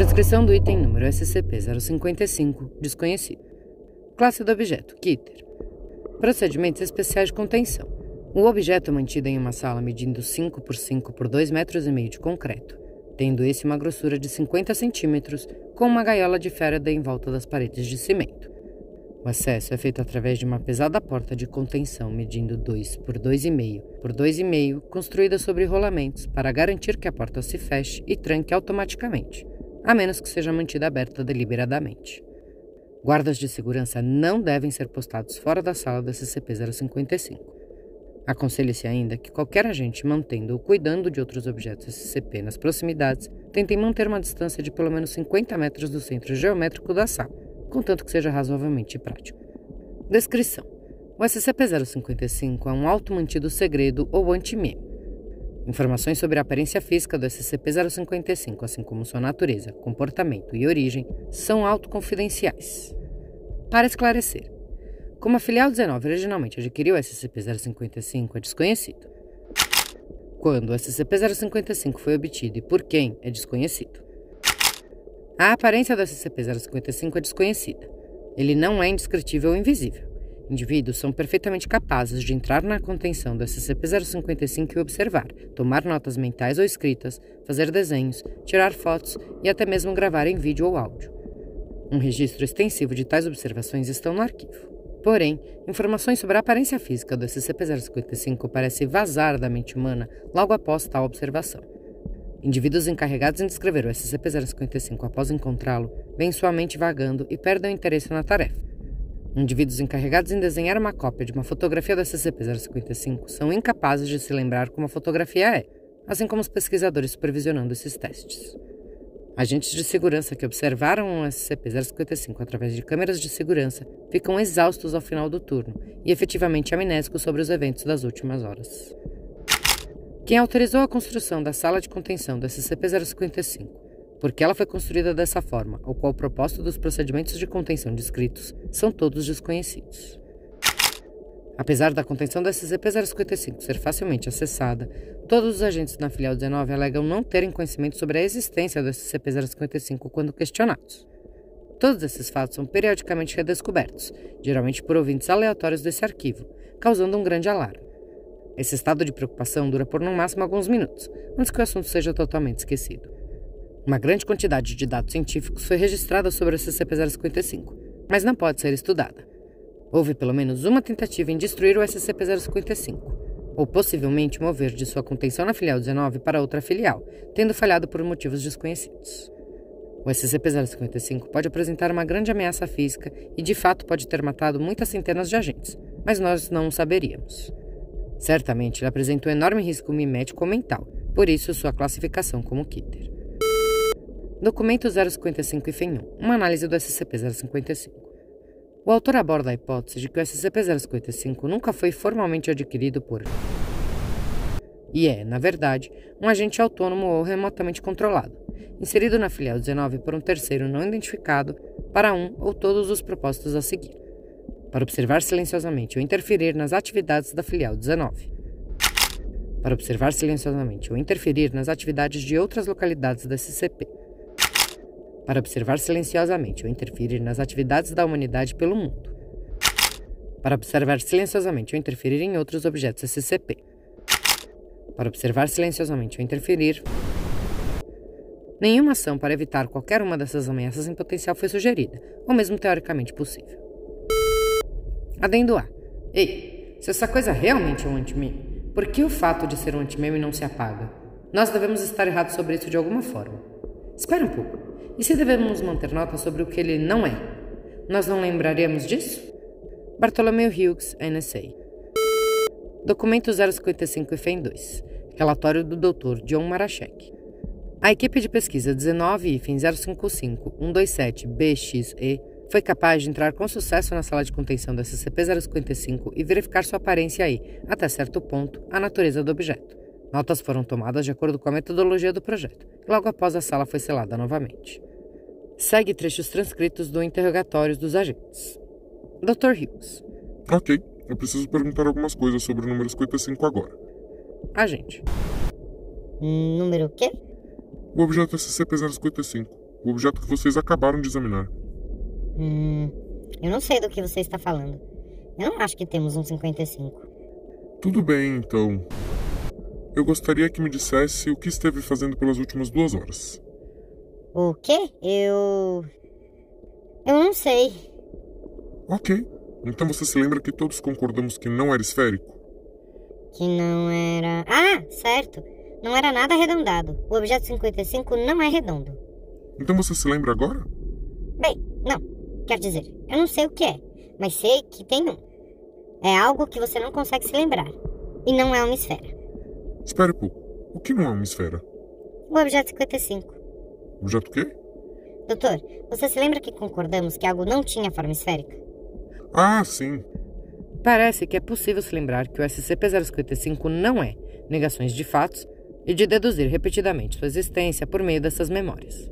Transcrição do item número SCP-055, desconhecido. Classe do objeto, Kitter. Procedimentos especiais de contenção. O objeto é mantido em uma sala medindo 5 por 5 por 2 metros e meio de concreto, tendo esse uma grossura de 50 centímetros, com uma gaiola de Faraday em volta das paredes de cimento. O acesso é feito através de uma pesada porta de contenção medindo 2 por 2,5 por 2,5, construída sobre rolamentos para garantir que a porta se feche e tranque automaticamente a menos que seja mantida aberta deliberadamente. Guardas de segurança não devem ser postados fora da sala da SCP-055. Aconselha-se ainda que qualquer agente mantendo ou cuidando de outros objetos SCP nas proximidades tentem manter uma distância de pelo menos 50 metros do centro geométrico da sala, contanto que seja razoavelmente prático. Descrição: O SCP-055 é um auto-mantido segredo ou anti-meme Informações sobre a aparência física do SCP-055, assim como sua natureza, comportamento e origem, são autoconfidenciais. Para esclarecer, como a filial 19 originalmente adquiriu o SCP-055 é desconhecido. Quando o SCP-055 foi obtido e por quem é desconhecido. A aparência do SCP-055 é desconhecida. Ele não é indescritível ou invisível. Indivíduos são perfeitamente capazes de entrar na contenção do SCP-055 e observar, tomar notas mentais ou escritas, fazer desenhos, tirar fotos e até mesmo gravar em vídeo ou áudio. Um registro extensivo de tais observações estão no arquivo. Porém, informações sobre a aparência física do SCP-055 parecem vazar da mente humana logo após tal observação. Indivíduos encarregados em descrever o SCP-055 após encontrá-lo veem sua mente vagando e perdem o interesse na tarefa. Indivíduos encarregados em desenhar uma cópia de uma fotografia da SCP-055 são incapazes de se lembrar como a fotografia é, assim como os pesquisadores supervisionando esses testes. Agentes de segurança que observaram o SCP-055 através de câmeras de segurança ficam exaustos ao final do turno e efetivamente amnésicos sobre os eventos das últimas horas. Quem autorizou a construção da sala de contenção do SCP-055 porque ela foi construída dessa forma, ou qual o propósito dos procedimentos de contenção descritos, são todos desconhecidos. Apesar da contenção da SCP-055 ser facilmente acessada, todos os agentes na filial 19 alegam não terem conhecimento sobre a existência do SCP-055 quando questionados. Todos esses fatos são periodicamente redescobertos, geralmente por ouvintes aleatórios desse arquivo, causando um grande alarme. Esse estado de preocupação dura por no máximo alguns minutos, antes que o assunto seja totalmente esquecido. Uma grande quantidade de dados científicos foi registrada sobre o SCP-055, mas não pode ser estudada. Houve pelo menos uma tentativa em destruir o SCP-055, ou possivelmente mover de sua contenção na filial 19 para outra filial, tendo falhado por motivos desconhecidos. O SCP-055 pode apresentar uma grande ameaça física e, de fato, pode ter matado muitas centenas de agentes, mas nós não o saberíamos. Certamente, ele apresenta um enorme risco mimético ou mental, por isso sua classificação como Kitter. Documento 055 e FEM1, uma análise do SCP-055. O autor aborda a hipótese de que o SCP-055 nunca foi formalmente adquirido por e é, na verdade, um agente autônomo ou remotamente controlado, inserido na filial 19 por um terceiro não identificado para um ou todos os propósitos a seguir, para observar silenciosamente ou interferir nas atividades da filial 19, para observar silenciosamente ou interferir nas atividades de outras localidades da SCP, para observar silenciosamente ou interferir nas atividades da humanidade pelo mundo, para observar silenciosamente ou interferir em outros objetos SCP, para observar silenciosamente ou interferir. Nenhuma ação para evitar qualquer uma dessas ameaças em potencial foi sugerida, ou mesmo teoricamente possível. Adendo A. Ei, se essa coisa realmente é um anti-meme, por que o fato de ser um anti-meme não se apaga? Nós devemos estar errados sobre isso de alguma forma. Espera um pouco. E se devemos manter nota sobre o que ele não é? Nós não lembraremos disso? Bartolomeu Hughes, NSA. Documento 055 FEM 2. Relatório do Dr. John Marachek. A equipe de pesquisa 19-055-127-BXE foi capaz de entrar com sucesso na sala de contenção do SCP-055 e verificar sua aparência e, até certo ponto, a natureza do objeto. Notas foram tomadas de acordo com a metodologia do projeto, logo após a sala foi selada novamente. Segue trechos transcritos do interrogatório dos agentes. Dr. Hughes. Ok, eu preciso perguntar algumas coisas sobre o número 55 agora. Agente. Número o quê? O objeto SCP-055, o objeto que vocês acabaram de examinar. Hum, eu não sei do que você está falando. Eu não acho que temos um 55. Tudo bem, então. Eu gostaria que me dissesse o que esteve fazendo pelas últimas duas horas. O quê? Eu. Eu não sei. Ok. Então você se lembra que todos concordamos que não era esférico? Que não era. Ah, certo. Não era nada arredondado. O objeto 55 não é redondo. Então você se lembra agora? Bem, não. Quer dizer, eu não sei o que é, mas sei que tem um. É algo que você não consegue se lembrar. E não é uma esfera. Espere um pouco. O que não é uma esfera? O objeto 55. Objeto quê? Doutor, você se lembra que concordamos que algo não tinha forma esférica? Ah, sim. Parece que é possível se lembrar que o SCP-055 não é negações de fatos e de deduzir repetidamente sua existência por meio dessas memórias.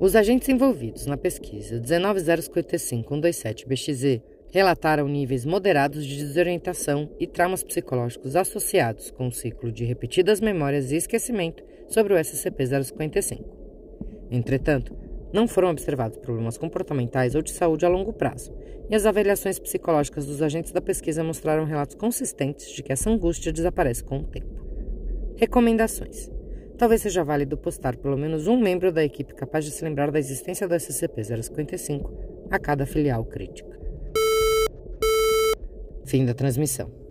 Os agentes envolvidos na pesquisa 19055-127-BXZ relataram níveis moderados de desorientação e traumas psicológicos associados com o ciclo de repetidas memórias e esquecimento sobre o SCP-055. Entretanto, não foram observados problemas comportamentais ou de saúde a longo prazo, e as avaliações psicológicas dos agentes da pesquisa mostraram relatos consistentes de que essa angústia desaparece com o tempo. Recomendações: Talvez seja válido postar pelo menos um membro da equipe capaz de se lembrar da existência do SCP-055 a cada filial crítica. Fim da transmissão.